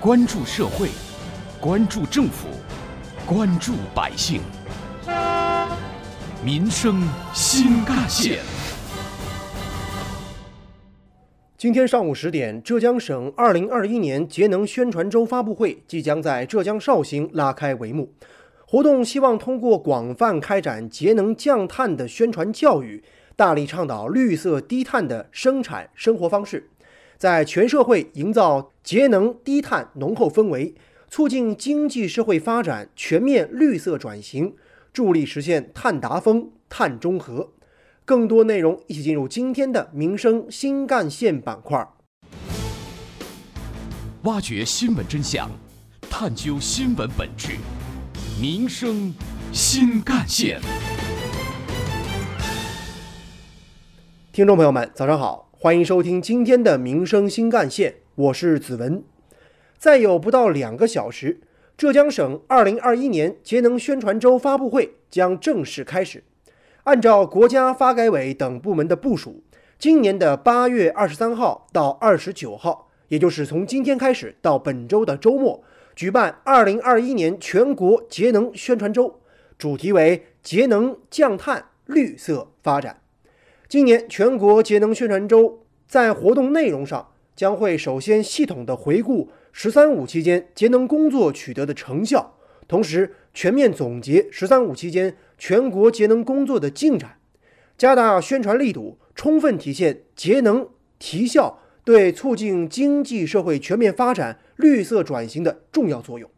关注社会，关注政府，关注百姓，民生新干线。今天上午十点，浙江省二零二一年节能宣传周发布会即将在浙江绍兴拉开帷幕。活动希望通过广泛开展节能降碳的宣传教育，大力倡导绿色低碳的生产生活方式，在全社会营造节能低碳浓厚氛围，促进经济社会发展全面绿色转型，助力实现碳达峰、碳中和。更多内容，一起进入今天的民生新干线板块，挖掘新闻真相，探究新闻本质，民生新干线。听众朋友们，早上好，欢迎收听今天的民生新干线，我是子文。再有不到两个小时，浙江省二零二一年节能宣传周发布会将正式开始。按照国家发改委等部门的部署，今年的八月二十三号到二十九号，也就是从今天开始到本周的周末，举办二零二一年全国节能宣传周，主题为“节能降碳，绿色发展”。今年全国节能宣传周在活动内容上，将会首先系统的回顾“十三五”期间节能工作取得的成效，同时全面总结“十三五”期间。全国节能工作的进展，加大宣传力度，充分体现节能提效对促进经济社会全面发展、绿色转型的重要作用。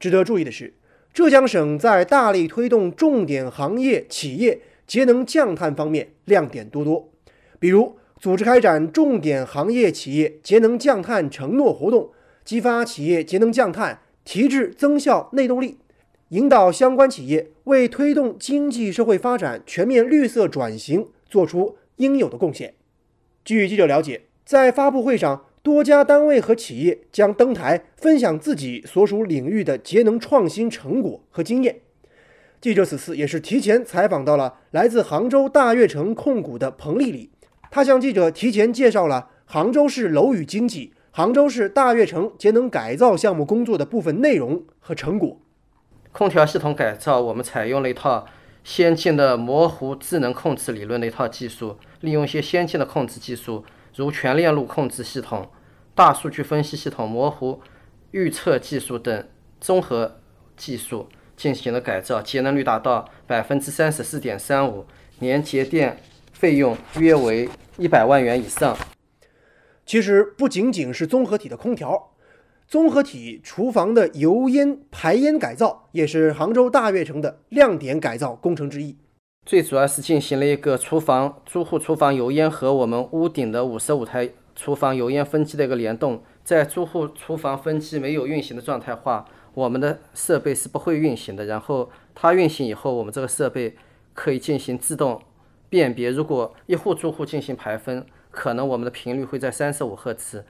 值得注意的是，浙江省在大力推动重点行业企业节能降碳方面亮点多多，比如组织开展重点行业企业节能降碳承诺活动，激发企业节能降碳、提质增效内动力。引导相关企业为推动经济社会发展全面绿色转型做出应有的贡献。据记者了解，在发布会上，多家单位和企业将登台分享自己所属领域的节能创新成果和经验。记者此次也是提前采访到了来自杭州大悦城控股的彭丽丽，她向记者提前介绍了杭州市楼宇经济、杭州市大悦城节能改造项目工作的部分内容和成果。空调系统改造，我们采用了一套先进的模糊智能控制理论的一套技术，利用一些先进的控制技术，如全链路控制系统、大数据分析系统、模糊预测技术等综合技术进行了改造，节能率达到百分之三十四点三五，年节电费用约为一百万元以上。其实不仅仅是综合体的空调。综合体厨房的油烟排烟改造也是杭州大悦城的亮点改造工程之一。最主要是进行了一个厨房租户厨房油烟和我们屋顶的五十五台厨房油烟分机的一个联动。在租户厨房分机没有运行的状态下，我们的设备是不会运行的。然后它运行以后，我们这个设备可以进行自动辨别。如果一户住户进行排分，可能我们的频率会在三十五赫兹；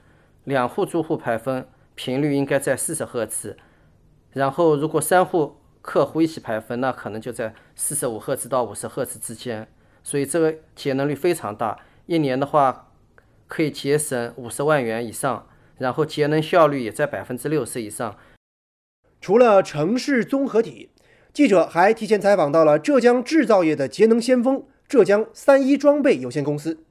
两户住户排分。频率应该在四十赫兹，然后如果三户客户一起排分，那可能就在四十五赫兹到五十赫兹之间，所以这个节能率非常大，一年的话可以节省五十万元以上，然后节能效率也在百分之六十以上。除了城市综合体，记者还提前采访到了浙江制造业的节能先锋——浙江三一装备有限公司。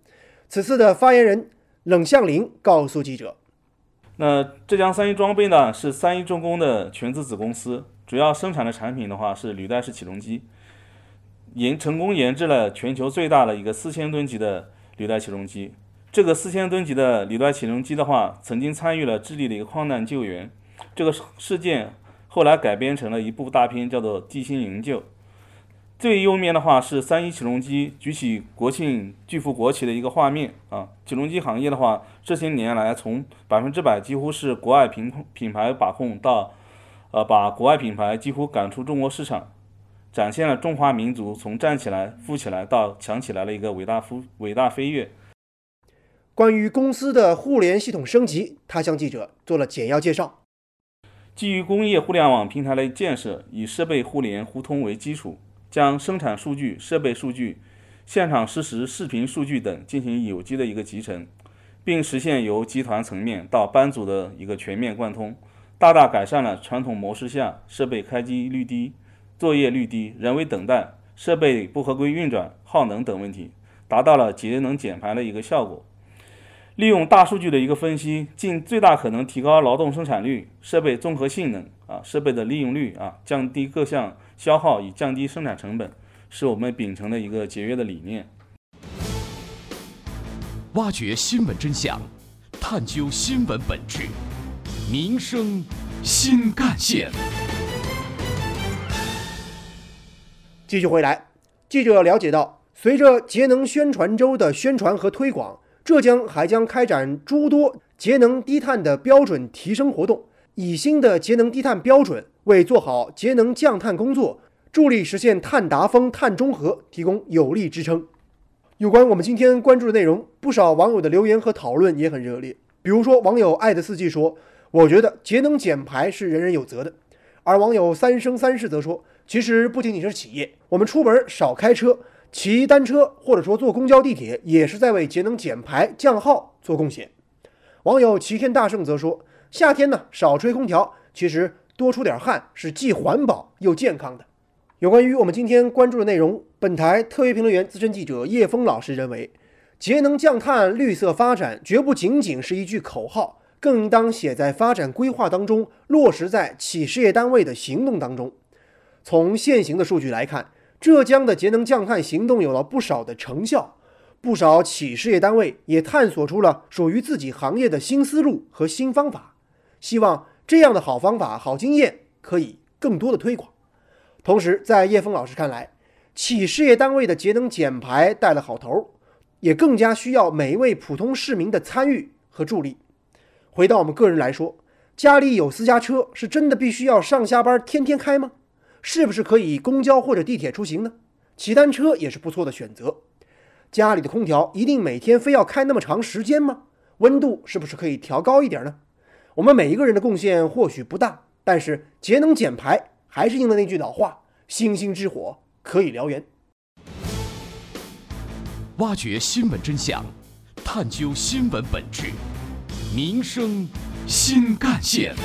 此次的发言人冷向林告诉记者。那浙江三一装备呢，是三一重工的全资子公司，主要生产的产品的话是履带式起重机，研成功研制了全球最大的一个四千吨级的履带起重机。这个四千吨级的履带起重机的话，曾经参与了智利的一个矿难救援，这个事件后来改编成了一部大片，叫做《地心营救》。最右面的话是三一起重机举起国庆巨幅国旗的一个画面啊。起重机行业的话，这些年来从百分之百几乎是国外品品牌把控到，呃，把国外品牌几乎赶出中国市场，展现了中华民族从站起来、富起来到强起来的一个伟大飞伟大飞跃。关于公司的互联系统升级，他向记者做了简要介绍。基于工业互联网平台的建设，以设备互联互通为基础。将生产数据、设备数据、现场实时视频数据等进行有机的一个集成，并实现由集团层面到班组的一个全面贯通，大大改善了传统模式下设备开机率低、作业率低、人为等待、设备不合规运转、耗能等问题，达到了节能减排的一个效果。利用大数据的一个分析，尽最大可能提高劳动生产率、设备综合性能啊、设备的利用率啊，降低各项消耗，以降低生产成本，是我们秉承的一个节约的理念。挖掘新闻真相，探究新闻本质，民生新干线。继续回来，记者了解到，随着节能宣传周的宣传和推广，浙江还将开展诸多节能低碳的标准提升活动，以新的节能低碳标准为做好节能降碳工作，助力实现碳达峰、碳中和提供有力支撑。有关我们今天关注的内容，不少网友的留言和讨论也很热烈。比如说，网友爱的四季说：“我觉得节能减排是人人有责的。”而网友三生三世则说：“其实不仅仅是企业，我们出门少开车、骑单车，或者说坐公交、地铁，也是在为节能减排、降耗做贡献。”网友齐天大圣则说：“夏天呢，少吹空调，其实多出点汗是既环保又健康的。”有关于我们今天关注的内容，本台特约评论员、资深记者叶峰老师认为，节能降碳、绿色发展绝不仅仅是一句口号，更应当写在发展规划当中，落实在企事业单位的行动当中。从现行的数据来看，浙江的节能降碳行动有了不少的成效，不少企事业单位也探索出了属于自己行业的新思路和新方法。希望这样的好方法、好经验可以更多的推广。同时，在叶峰老师看来，企事业单位的节能减排带了好头，也更加需要每一位普通市民的参与和助力。回到我们个人来说，家里有私家车，是真的必须要上下班天天开吗？是不是可以公交或者地铁出行呢？骑单车也是不错的选择。家里的空调一定每天非要开那么长时间吗？温度是不是可以调高一点呢？我们每一个人的贡献或许不大，但是节能减排。还是应了那句老话：“星星之火可以燎原。”挖掘新闻真相，探究新闻本质，民生新干线。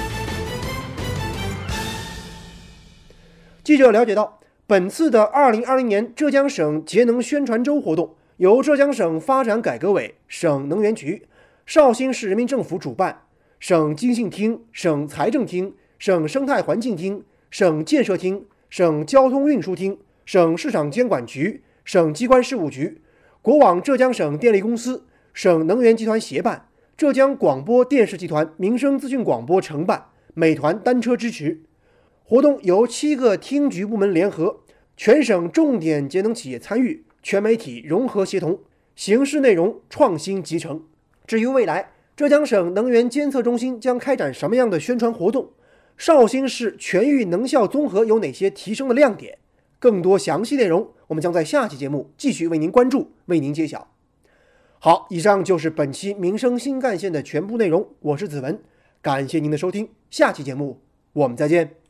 记者了解到，本次的2020年浙江省节能宣传周活动由浙江省发展改革委、省能源局、绍兴市人民政府主办，省经信厅、省财政厅、省生态环境厅。省建设厅、省交通运输厅、省市场监管局、省机关事务局、国网浙江省电力公司、省能源集团协办，浙江广播电视集团民生资讯广播承办，美团单车支持。活动由七个厅局部门联合，全省重点节能企业参与，全媒体融合协同，形式内容创新集成。至于未来，浙江省能源监测中心将开展什么样的宣传活动？绍兴市全域能效综合有哪些提升的亮点？更多详细内容，我们将在下期节目继续为您关注，为您揭晓。好，以上就是本期民生新干线的全部内容。我是子文，感谢您的收听，下期节目我们再见。